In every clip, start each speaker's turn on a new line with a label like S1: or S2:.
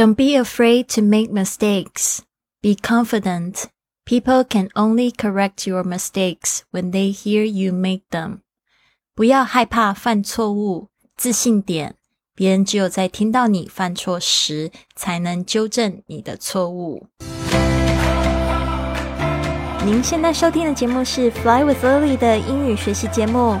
S1: Don't be afraid to make mistakes. Be confident. People can only correct your mistakes when they hear you make them. 不要害怕犯错误，自信点。别人只有在听到你犯错时，才能纠正你的错误。您现在收听的节目是《Fly with Lily》的英语学习节目，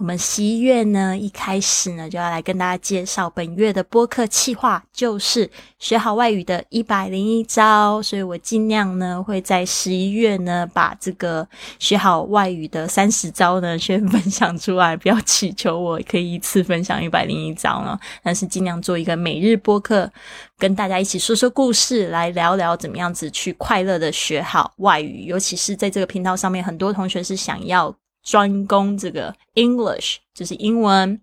S1: 我们十一月呢，一开始呢，就要来跟大家介绍本月的播客企划，就是学好外语的一百零一招。所以我尽量呢，会在十一月呢，把这个学好外语的三十招呢，先 分享出来。不要祈求我可以一次分享一百零一招呢，但是尽量做一个每日播客，跟大家一起说说故事，来聊聊怎么样子去快乐的学好外语。尤其是在这个频道上面，很多同学是想要。专攻这个 English，就是英文。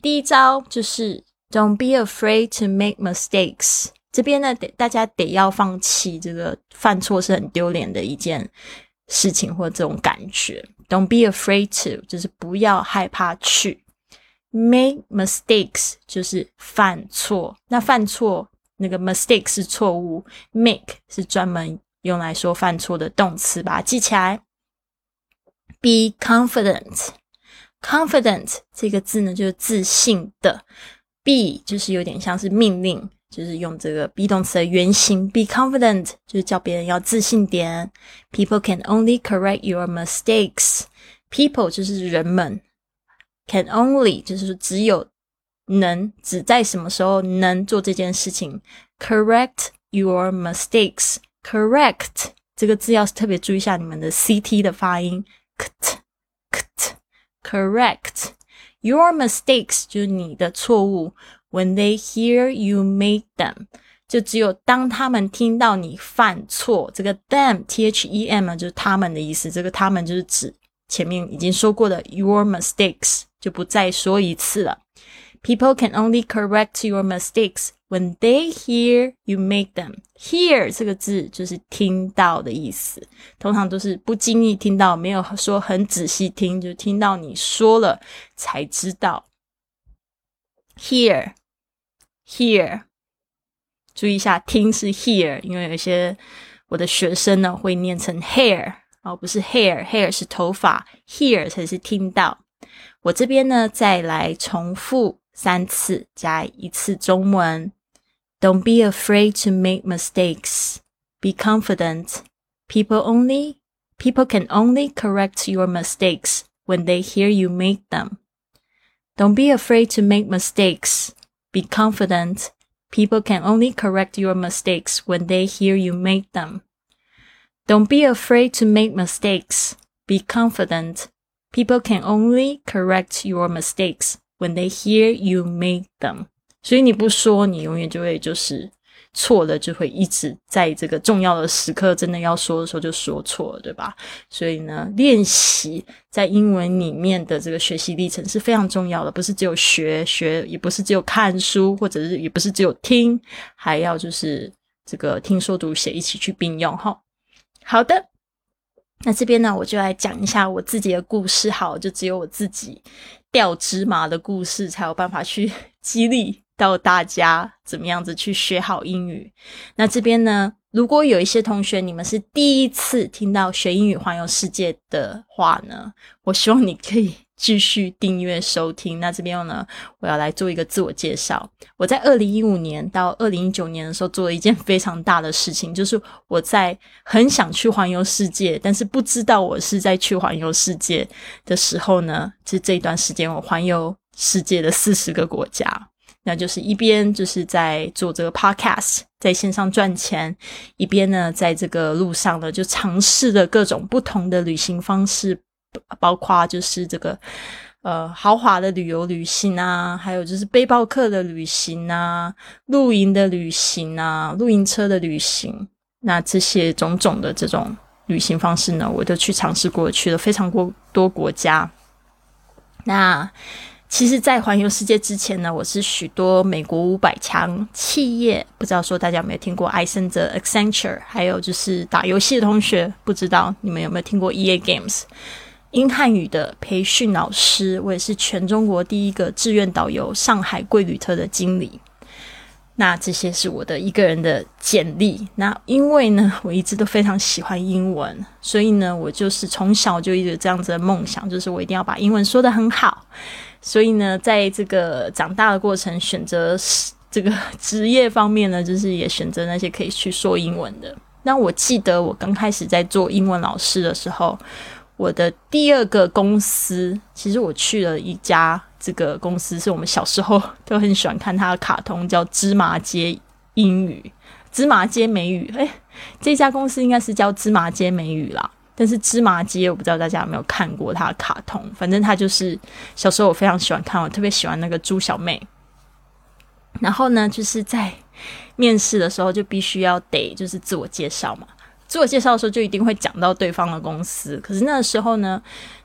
S1: 第一招就是 Don't be afraid to make mistakes。这边呢，得大家得要放弃这个犯错是很丢脸的一件事情，或这种感觉。Don't be afraid to，就是不要害怕去 make mistakes，就是犯错。那犯错那个 mistakes 是错误，make 是专门用来说犯错的动词，把它记起来。Be confident. Confident 这个字呢，就是自信的。Be 就是有点像是命令，就是用这个 be 动词的原形。Be confident 就是叫别人要自信点。People can only correct your mistakes. People 就是人们，can only 就是只有能只在什么时候能做这件事情。Correct your mistakes. Correct 这个字要特别注意一下你们的 ct 的发音。Correct ct correct your mistakes 就是你的错误。When they hear you make them，就只有当他们听到你犯错，这个 them t h e m 就是他们的意思。这个他们就是指前面已经说过的 your mistakes，就不再说一次了。People can only correct your mistakes when they hear you make them. Hear 这个字就是听到的意思，通常都是不经意听到，没有说很仔细听，就听到你说了才知道。Hear, hear，注意一下，听是 hear，因为有些我的学生呢会念成 hair，哦，不是 hair，hair 是头发，hear 才是听到。我这边呢再来重复。三次加一次中文。Don't be afraid to make mistakes. Be confident. People only people can only correct your mistakes when they hear you make them. Don't be afraid to make mistakes. Be confident. People can only correct your mistakes when they hear you make them. Don't be afraid to make mistakes. Be confident. People can only correct your mistakes When they hear you make them，所以你不说，你永远就会就是错了，就会一直在这个重要的时刻，真的要说的时候就说错了，对吧？所以呢，练习在英文里面的这个学习历程是非常重要的，不是只有学学，也不是只有看书，或者是也不是只有听，还要就是这个听说读写一起去并用哈。好的，那这边呢，我就来讲一下我自己的故事，好，就只有我自己。掉芝麻的故事才有办法去 激励到大家怎么样子去学好英语。那这边呢，如果有一些同学你们是第一次听到学英语环游世界的话呢，我希望你可以。继续订阅收听。那这边呢，我要来做一个自我介绍。我在二零一五年到二零一九年的时候，做了一件非常大的事情，就是我在很想去环游世界，但是不知道我是在去环游世界的时候呢，就这一段时间我环游世界的四十个国家。那就是一边就是在做这个 podcast，在线上赚钱，一边呢，在这个路上呢，就尝试了各种不同的旅行方式。包括就是这个呃豪华的旅游旅行啊，还有就是背包客的旅行啊，露营的旅行啊，露营车的旅行，那这些种种的这种旅行方式呢，我都去尝试过，去了非常多多国家。那其实，在环游世界之前呢，我是许多美国五百强企业，不知道说大家有没有听过艾森哲 （Accenture），还有就是打游戏的同学，不知道你们有没有听过 EA Games。英汉语的培训老师，我也是全中国第一个志愿导游上海贵旅特的经理。那这些是我的一个人的简历。那因为呢，我一直都非常喜欢英文，所以呢，我就是从小就一直这样子的梦想，就是我一定要把英文说得很好。所以呢，在这个长大的过程，选择这个职业方面呢，就是也选择那些可以去说英文的。那我记得我刚开始在做英文老师的时候。我的第二个公司，其实我去了一家这个公司，是我们小时候都很喜欢看它的卡通，叫《芝麻街英语》《芝麻街美语》。诶，这家公司应该是叫《芝麻街美语》啦。但是芝麻街，我不知道大家有没有看过它的卡通。反正它就是小时候我非常喜欢看，我特别喜欢那个猪小妹。然后呢，就是在面试的时候就必须要得就是自我介绍嘛。自我介绍的时候就一定会讲到对方的公司，可是那个时候呢，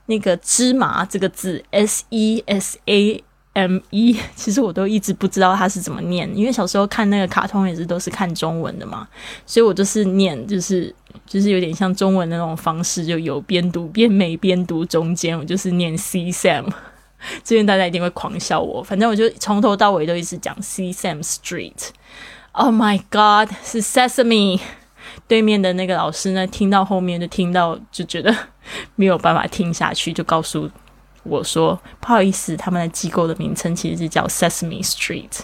S1: 那个芝麻这个字 S E S A M E，其实我都一直不知道它是怎么念，因为小时候看那个卡通也是都是看中文的嘛，所以我就是念就是就是有点像中文的那种方式，就有边读边没边读，中间我就是念 C Sam，这边大家一定会狂笑我，反正我就从头到尾都一直讲 C Sam Street，Oh my God，是 Sesame。对面的那个老师呢，听到后面就听到，就觉得 没有办法听下去，就告诉我说：“不好意思，他们的机构的名称其实是叫 Sesame Street。”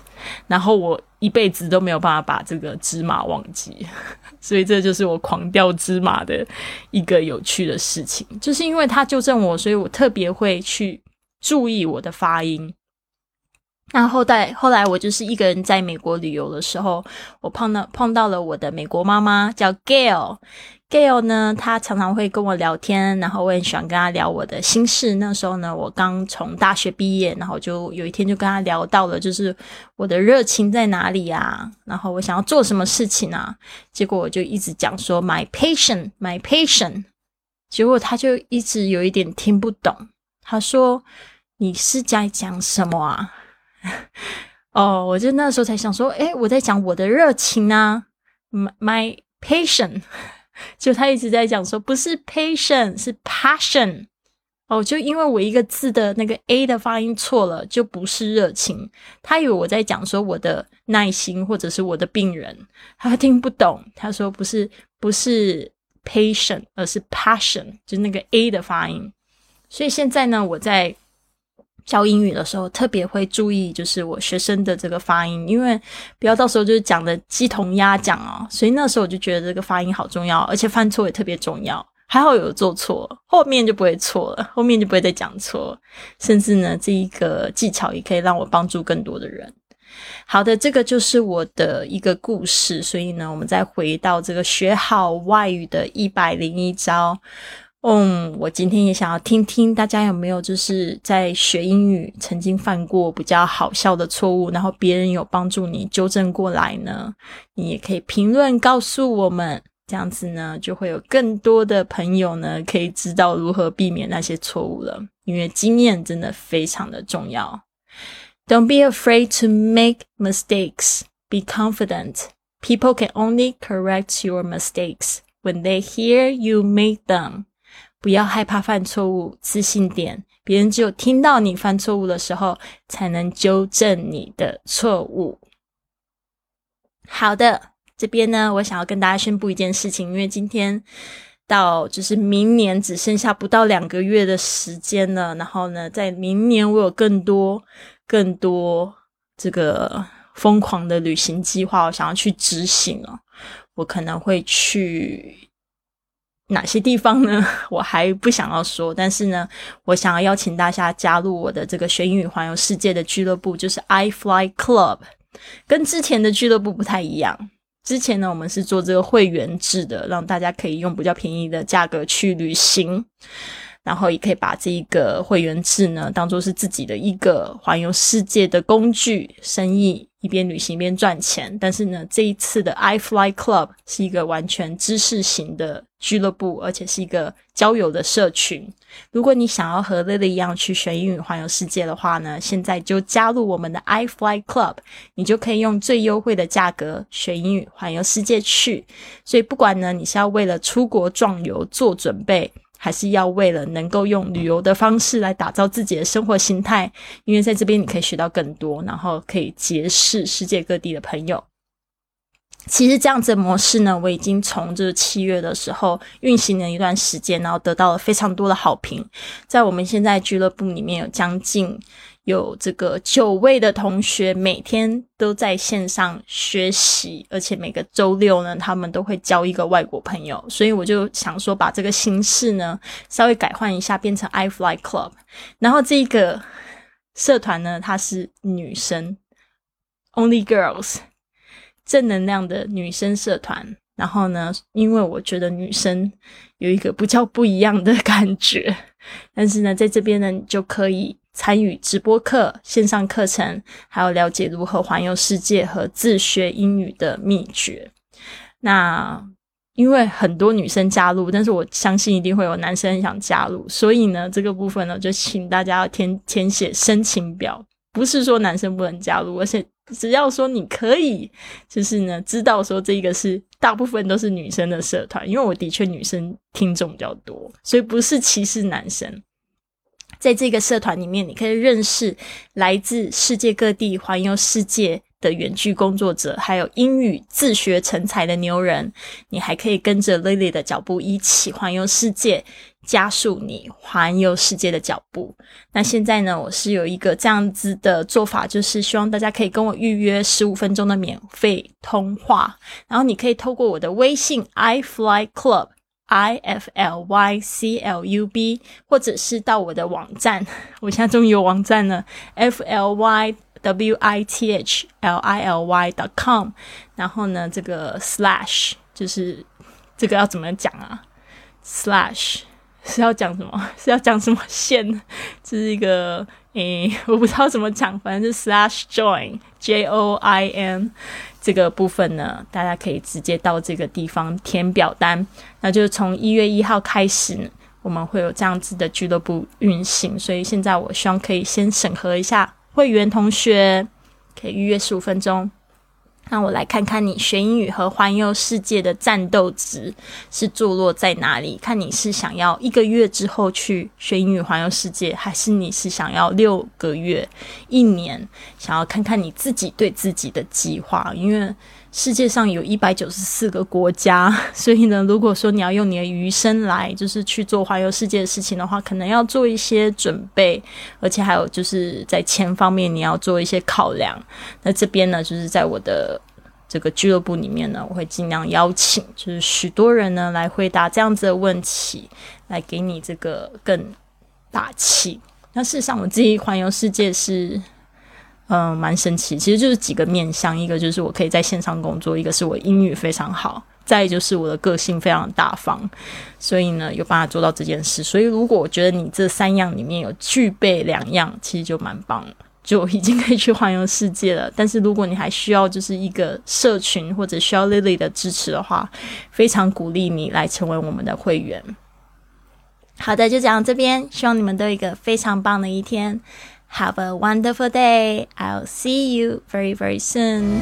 S1: 然后我一辈子都没有办法把这个芝麻忘记，所以这就是我狂掉芝麻的一个有趣的事情。就是因为他纠正我，所以我特别会去注意我的发音。那后代后来我就是一个人在美国旅游的时候，我碰到碰到了我的美国妈妈，叫 Gail。Gail 呢，她常常会跟我聊天，然后我很喜欢跟她聊我的心事。那时候呢，我刚从大学毕业，然后就有一天就跟她聊到了，就是我的热情在哪里啊？然后我想要做什么事情啊？结果我就一直讲说 My patient, my patient。结果她就一直有一点听不懂，她说你是在讲什么啊？哦，我就那时候才想说，哎，我在讲我的热情啊，my passion，就他一直在讲说，不是 passion，是 passion。哦，就因为我一个字的那个 a 的发音错了，就不是热情。他以为我在讲说我的耐心，或者是我的病人，他听不懂。他说不是，不是 patient，而是 passion，就那个 a 的发音。所以现在呢，我在。教英语的时候，特别会注意，就是我学生的这个发音，因为不要到时候就是讲的鸡同鸭讲哦。所以那时候我就觉得这个发音好重要，而且犯错也特别重要。还好有做错，后面就不会错了，后面就不会再讲错。甚至呢，这一个技巧也可以让我帮助更多的人。好的，这个就是我的一个故事。所以呢，我们再回到这个学好外语的一百零一招。嗯，我今天也想要听听大家有没有就是在学英语曾经犯过比较好笑的错误，然后别人有帮助你纠正过来呢？你也可以评论告诉我们，这样子呢就会有更多的朋友呢可以知道如何避免那些错误了。因为经验真的非常的重要。Don't be afraid to make mistakes. Be confident. People can only correct your mistakes when they hear you make them. 不要害怕犯错误，自信点。别人只有听到你犯错误的时候，才能纠正你的错误。好的，这边呢，我想要跟大家宣布一件事情，因为今天到就是明年只剩下不到两个月的时间了。然后呢，在明年我有更多、更多这个疯狂的旅行计划，我想要去执行了。我可能会去。哪些地方呢？我还不想要说，但是呢，我想要邀请大家加入我的这个学英语环游世界的俱乐部，就是 I Fly Club，跟之前的俱乐部不太一样。之前呢，我们是做这个会员制的，让大家可以用比较便宜的价格去旅行，然后也可以把这一个会员制呢当做是自己的一个环游世界的工具，生意一边旅行一边赚钱。但是呢，这一次的 I Fly Club 是一个完全知识型的俱乐部，而且是一个交友的社群。如果你想要和 Lily 一样去学英语环游世界的话呢，现在就加入我们的 I Fly Club，你就可以用最优惠的价格学英语环游世界去。所以不管呢，你是要为了出国壮游做准备。还是要为了能够用旅游的方式来打造自己的生活形态，因为在这边你可以学到更多，然后可以结识世界各地的朋友。其实这样子的模式呢，我已经从这七月的时候运行了一段时间，然后得到了非常多的好评。在我们现在俱乐部里面有将近。有这个九位的同学每天都在线上学习，而且每个周六呢，他们都会交一个外国朋友。所以我就想说，把这个形式呢稍微改换一下，变成 I Fly Club。然后这个社团呢，它是女生，Only Girls，正能量的女生社团。然后呢，因为我觉得女生有一个不叫不一样的感觉，但是呢，在这边呢，你就可以。参与直播课、线上课程，还有了解如何环游世界和自学英语的秘诀。那因为很多女生加入，但是我相信一定会有男生想加入，所以呢，这个部分呢，就请大家要填填写申请表。不是说男生不能加入，而且只要说你可以，就是呢，知道说这个是大部分都是女生的社团，因为我的确女生听众比较多，所以不是歧视男生。在这个社团里面，你可以认识来自世界各地环游世界的远距工作者，还有英语自学成才的牛人。你还可以跟着 Lily 的脚步一起环游世界，加速你环游世界的脚步。那现在呢，我是有一个这样子的做法，就是希望大家可以跟我预约十五分钟的免费通话，然后你可以透过我的微信 I Fly Club。i f l y c l u b，或者是到我的网站，我现在终于有网站了，f l y w i t h l i l y dot com。然后呢，这个 slash 就是这个要怎么讲啊？slash 是要讲什么？是要讲什么线？这是一个诶，我不知道怎么讲，反正是 slash join j o i n。这个部分呢，大家可以直接到这个地方填表单。那就是从一月一号开始，我们会有这样子的俱乐部运行。所以现在我希望可以先审核一下会员同学，可以预约十五分钟。那我来看看你学英语和环游世界的战斗值是坐落在哪里？看你是想要一个月之后去学英语环游世界，还是你是想要六个月、一年？想要看看你自己对自己的计划，因为。世界上有一百九十四个国家，所以呢，如果说你要用你的余生来就是去做环游世界的事情的话，可能要做一些准备，而且还有就是在钱方面你要做一些考量。那这边呢，就是在我的这个俱乐部里面呢，我会尽量邀请就是许多人呢来回答这样子的问题，来给你这个更大气。那事实上，我自己环游世界是。嗯，蛮神奇，其实就是几个面向，一个就是我可以在线上工作，一个是我英语非常好，再就是我的个性非常大方，所以呢有办法做到这件事。所以如果我觉得你这三样里面有具备两样，其实就蛮棒，就已经可以去环游世界了。但是如果你还需要就是一个社群或者需要 Lily 的支持的话，非常鼓励你来成为我们的会员。好的，就讲到这边，希望你们都有一个非常棒的一天。Have a wonderful day. I'll see you very, very soon.